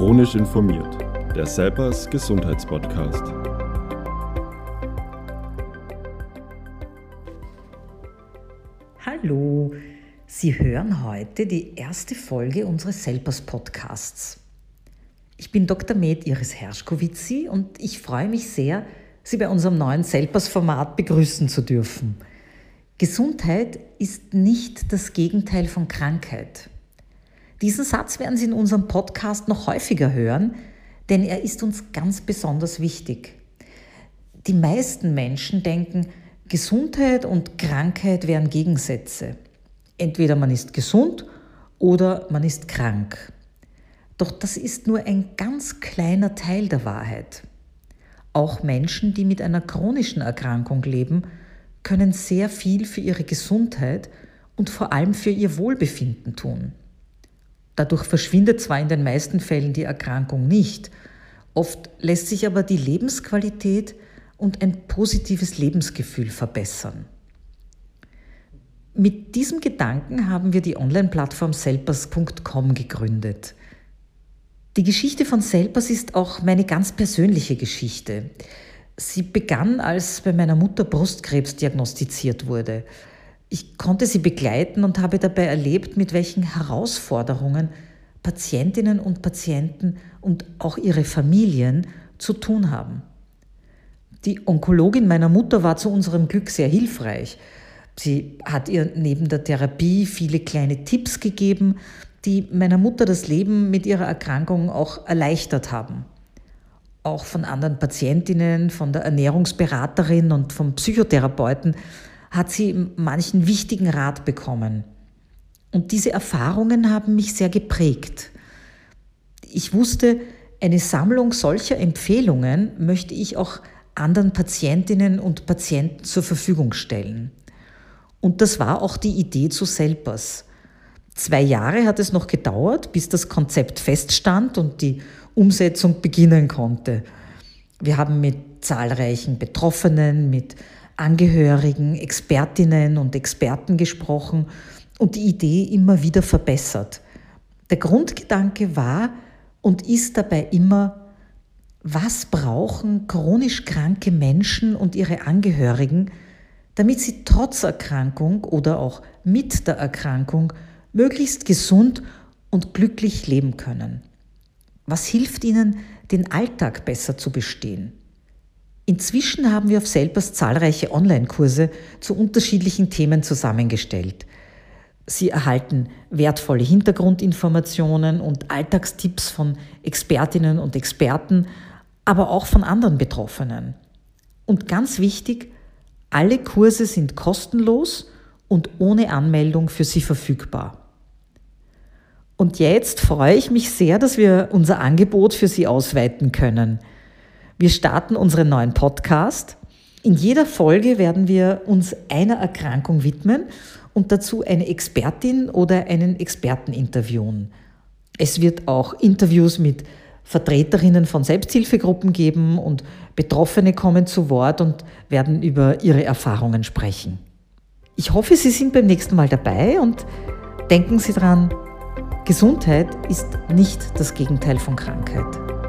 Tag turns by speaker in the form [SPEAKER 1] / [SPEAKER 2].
[SPEAKER 1] Chronisch informiert, der Selpers Gesundheitspodcast.
[SPEAKER 2] Hallo, Sie hören heute die erste Folge unseres Selpers Podcasts. Ich bin Dr. Med Iris Herschkowitzi und ich freue mich sehr, Sie bei unserem neuen Selpers Format begrüßen zu dürfen. Gesundheit ist nicht das Gegenteil von Krankheit. Diesen Satz werden Sie in unserem Podcast noch häufiger hören, denn er ist uns ganz besonders wichtig. Die meisten Menschen denken, Gesundheit und Krankheit wären Gegensätze. Entweder man ist gesund oder man ist krank. Doch das ist nur ein ganz kleiner Teil der Wahrheit. Auch Menschen, die mit einer chronischen Erkrankung leben, können sehr viel für ihre Gesundheit und vor allem für ihr Wohlbefinden tun. Dadurch verschwindet zwar in den meisten Fällen die Erkrankung nicht, oft lässt sich aber die Lebensqualität und ein positives Lebensgefühl verbessern. Mit diesem Gedanken haben wir die Online-Plattform selpers.com gegründet. Die Geschichte von Selpers ist auch meine ganz persönliche Geschichte. Sie begann, als bei meiner Mutter Brustkrebs diagnostiziert wurde. Ich konnte sie begleiten und habe dabei erlebt, mit welchen Herausforderungen Patientinnen und Patienten und auch ihre Familien zu tun haben. Die Onkologin meiner Mutter war zu unserem Glück sehr hilfreich. Sie hat ihr neben der Therapie viele kleine Tipps gegeben, die meiner Mutter das Leben mit ihrer Erkrankung auch erleichtert haben. Auch von anderen Patientinnen, von der Ernährungsberaterin und vom Psychotherapeuten hat sie manchen wichtigen Rat bekommen. Und diese Erfahrungen haben mich sehr geprägt. Ich wusste, eine Sammlung solcher Empfehlungen möchte ich auch anderen Patientinnen und Patienten zur Verfügung stellen. Und das war auch die Idee zu Selpers. Zwei Jahre hat es noch gedauert, bis das Konzept feststand und die Umsetzung beginnen konnte. Wir haben mit zahlreichen Betroffenen, mit Angehörigen, Expertinnen und Experten gesprochen und die Idee immer wieder verbessert. Der Grundgedanke war und ist dabei immer, was brauchen chronisch kranke Menschen und ihre Angehörigen, damit sie trotz Erkrankung oder auch mit der Erkrankung möglichst gesund und glücklich leben können. Was hilft ihnen, den Alltag besser zu bestehen? Inzwischen haben wir auf Selbers zahlreiche Online-Kurse zu unterschiedlichen Themen zusammengestellt. Sie erhalten wertvolle Hintergrundinformationen und Alltagstipps von Expertinnen und Experten, aber auch von anderen Betroffenen. Und ganz wichtig, alle Kurse sind kostenlos und ohne Anmeldung für Sie verfügbar. Und jetzt freue ich mich sehr, dass wir unser Angebot für Sie ausweiten können. Wir starten unseren neuen Podcast. In jeder Folge werden wir uns einer Erkrankung widmen und dazu eine Expertin oder einen Experten interviewen. Es wird auch Interviews mit Vertreterinnen von Selbsthilfegruppen geben und Betroffene kommen zu Wort und werden über ihre Erfahrungen sprechen. Ich hoffe, Sie sind beim nächsten Mal dabei und denken Sie dran, Gesundheit ist nicht das Gegenteil von Krankheit.